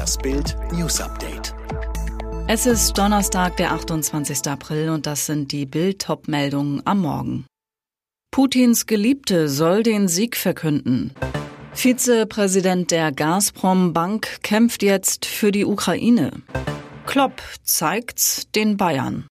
Das Bild News Update. Es ist Donnerstag, der 28. April und das sind die Bild-Top-Meldungen am Morgen. Putins Geliebte soll den Sieg verkünden. Vizepräsident der Gazprom Bank kämpft jetzt für die Ukraine. Klopp zeigt's den Bayern.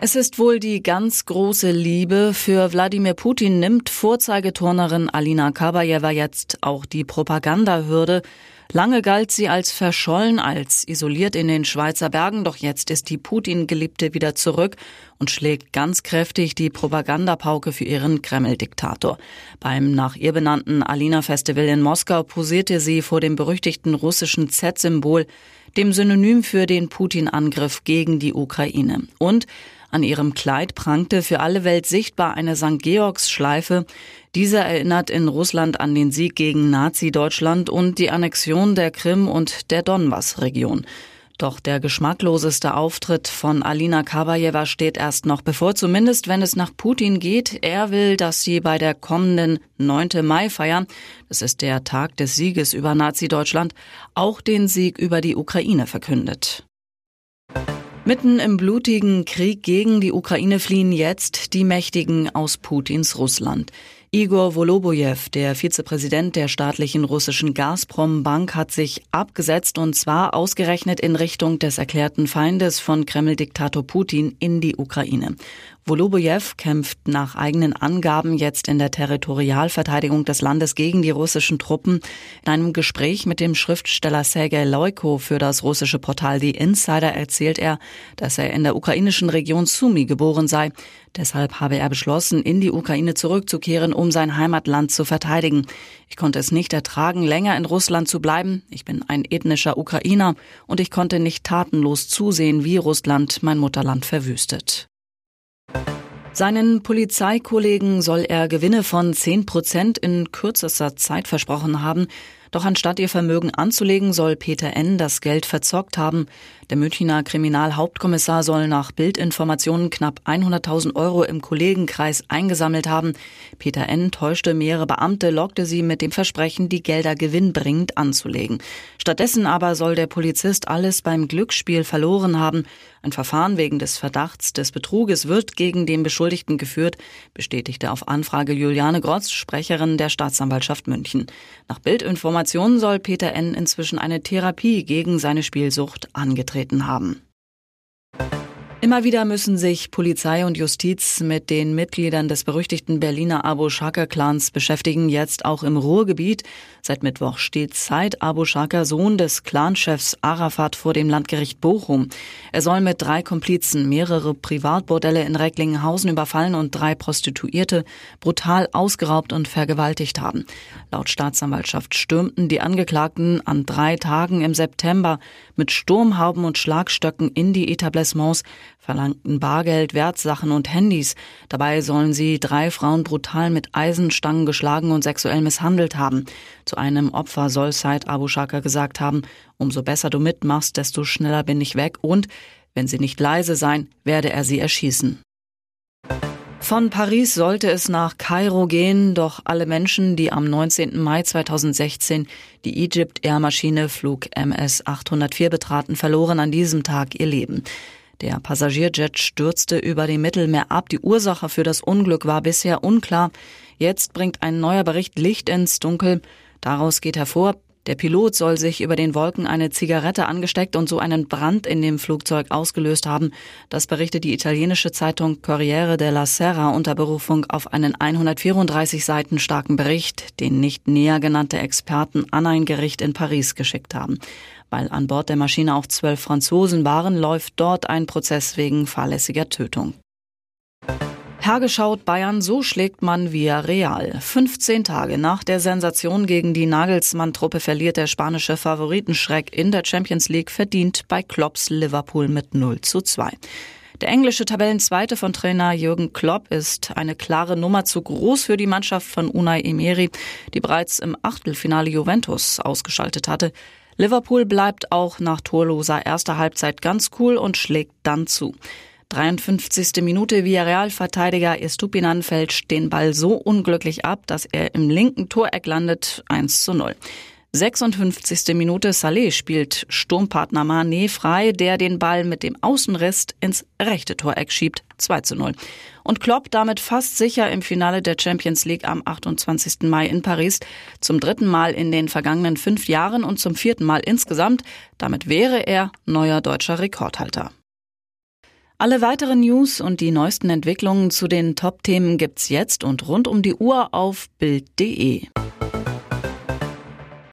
Es ist wohl die ganz große Liebe. Für Wladimir Putin nimmt Vorzeigeturnerin Alina Kabajewa jetzt auch die Propagandahürde. Lange galt sie als verschollen, als isoliert in den Schweizer Bergen, doch jetzt ist die Putin-Geliebte wieder zurück und schlägt ganz kräftig die Propagandapauke für ihren Kreml-Diktator. Beim nach ihr benannten Alina-Festival in Moskau posierte sie vor dem berüchtigten russischen Z-Symbol, dem Synonym für den Putin-Angriff gegen die Ukraine. Und an ihrem Kleid prangte für alle Welt sichtbar eine St. Georgs-Schleife. Diese erinnert in Russland an den Sieg gegen Nazi-Deutschland und die Annexion der Krim und der Donbass-Region. Doch der geschmackloseste Auftritt von Alina Kabajewa steht erst noch bevor, zumindest wenn es nach Putin geht. Er will, dass sie bei der kommenden 9. Mai-Feier, das ist der Tag des Sieges über Nazi-Deutschland, auch den Sieg über die Ukraine verkündet. Mitten im blutigen Krieg gegen die Ukraine fliehen jetzt die Mächtigen aus Putins Russland. Igor Volobojew, der Vizepräsident der staatlichen russischen Gazprom-Bank, hat sich abgesetzt und zwar ausgerechnet in Richtung des erklärten Feindes von Kreml-Diktator Putin in die Ukraine. Volobojew kämpft nach eigenen Angaben jetzt in der Territorialverteidigung des Landes gegen die russischen Truppen. In einem Gespräch mit dem Schriftsteller Sergei Loiko für das russische Portal The Insider erzählt er, dass er in der ukrainischen Region Sumy geboren sei. Deshalb habe er beschlossen, in die Ukraine zurückzukehren, um sein Heimatland zu verteidigen. Ich konnte es nicht ertragen, länger in Russland zu bleiben. Ich bin ein ethnischer Ukrainer und ich konnte nicht tatenlos zusehen, wie Russland mein Mutterland verwüstet. Seinen Polizeikollegen soll er Gewinne von 10 Prozent in kürzester Zeit versprochen haben. Doch anstatt ihr Vermögen anzulegen, soll Peter N. das Geld verzockt haben. Der Münchner Kriminalhauptkommissar soll nach Bildinformationen knapp 100.000 Euro im Kollegenkreis eingesammelt haben. Peter N. täuschte mehrere Beamte, lockte sie mit dem Versprechen, die Gelder gewinnbringend anzulegen. Stattdessen aber soll der Polizist alles beim Glücksspiel verloren haben. Ein Verfahren wegen des Verdachts des Betruges wird gegen den Beschuldigten geführt, bestätigte auf Anfrage Juliane Grotz, Sprecherin der Staatsanwaltschaft München. Nach Bildinformationen soll Peter N. inzwischen eine Therapie gegen seine Spielsucht angetreten haben. Immer wieder müssen sich Polizei und Justiz mit den Mitgliedern des berüchtigten Berliner Abu Shaka Clans beschäftigen, jetzt auch im Ruhrgebiet. Seit Mittwoch steht Said Abu Shaka, Sohn des Clanchefs Arafat, vor dem Landgericht Bochum. Er soll mit drei Komplizen mehrere Privatbordelle in Recklinghausen überfallen und drei Prostituierte brutal ausgeraubt und vergewaltigt haben. Laut Staatsanwaltschaft stürmten die Angeklagten an drei Tagen im September mit Sturmhauben und Schlagstöcken in die Etablissements verlangten Bargeld, Wertsachen und Handys. Dabei sollen sie drei Frauen brutal mit Eisenstangen geschlagen und sexuell misshandelt haben. Zu einem Opfer soll Said Abu Shaka gesagt haben, umso besser du mitmachst, desto schneller bin ich weg und, wenn sie nicht leise sein, werde er sie erschießen. Von Paris sollte es nach Kairo gehen, doch alle Menschen, die am 19. Mai 2016 die Egypt Air Maschine Flug MS 804 betraten, verloren an diesem Tag ihr Leben. Der Passagierjet stürzte über dem Mittelmeer ab. Die Ursache für das Unglück war bisher unklar. Jetzt bringt ein neuer Bericht Licht ins Dunkel. Daraus geht hervor, der Pilot soll sich über den Wolken eine Zigarette angesteckt und so einen Brand in dem Flugzeug ausgelöst haben. Das berichtet die italienische Zeitung Corriere della Sera unter Berufung auf einen 134 Seiten starken Bericht, den nicht näher genannte Experten an ein Gericht in Paris geschickt haben. Weil an Bord der Maschine auch zwölf Franzosen waren, läuft dort ein Prozess wegen fahrlässiger Tötung. Hergeschaut Bayern, so schlägt man via Real. 15 Tage nach der Sensation gegen die Nagelsmann-Truppe verliert der spanische Favoritenschreck in der Champions League verdient bei Klopps Liverpool mit 0 zu 2. Der englische Tabellenzweite von Trainer Jürgen Klopp ist eine klare Nummer zu groß für die Mannschaft von Unai Emery, die bereits im Achtelfinale Juventus ausgeschaltet hatte. Liverpool bleibt auch nach torloser erster Halbzeit ganz cool und schlägt dann zu. 53. Minute Villarreal-Verteidiger Estupinan fälscht den Ball so unglücklich ab, dass er im linken Toreck landet 1 zu 0. 56. Minute Saleh spielt Sturmpartner Mané frei, der den Ball mit dem Außenriss ins rechte Toreck schiebt. 2 zu 0. Und Klopp damit fast sicher im Finale der Champions League am 28. Mai in Paris. Zum dritten Mal in den vergangenen fünf Jahren und zum vierten Mal insgesamt. Damit wäre er neuer deutscher Rekordhalter. Alle weiteren News und die neuesten Entwicklungen zu den Top-Themen gibt's jetzt und rund um die Uhr auf Bild.de.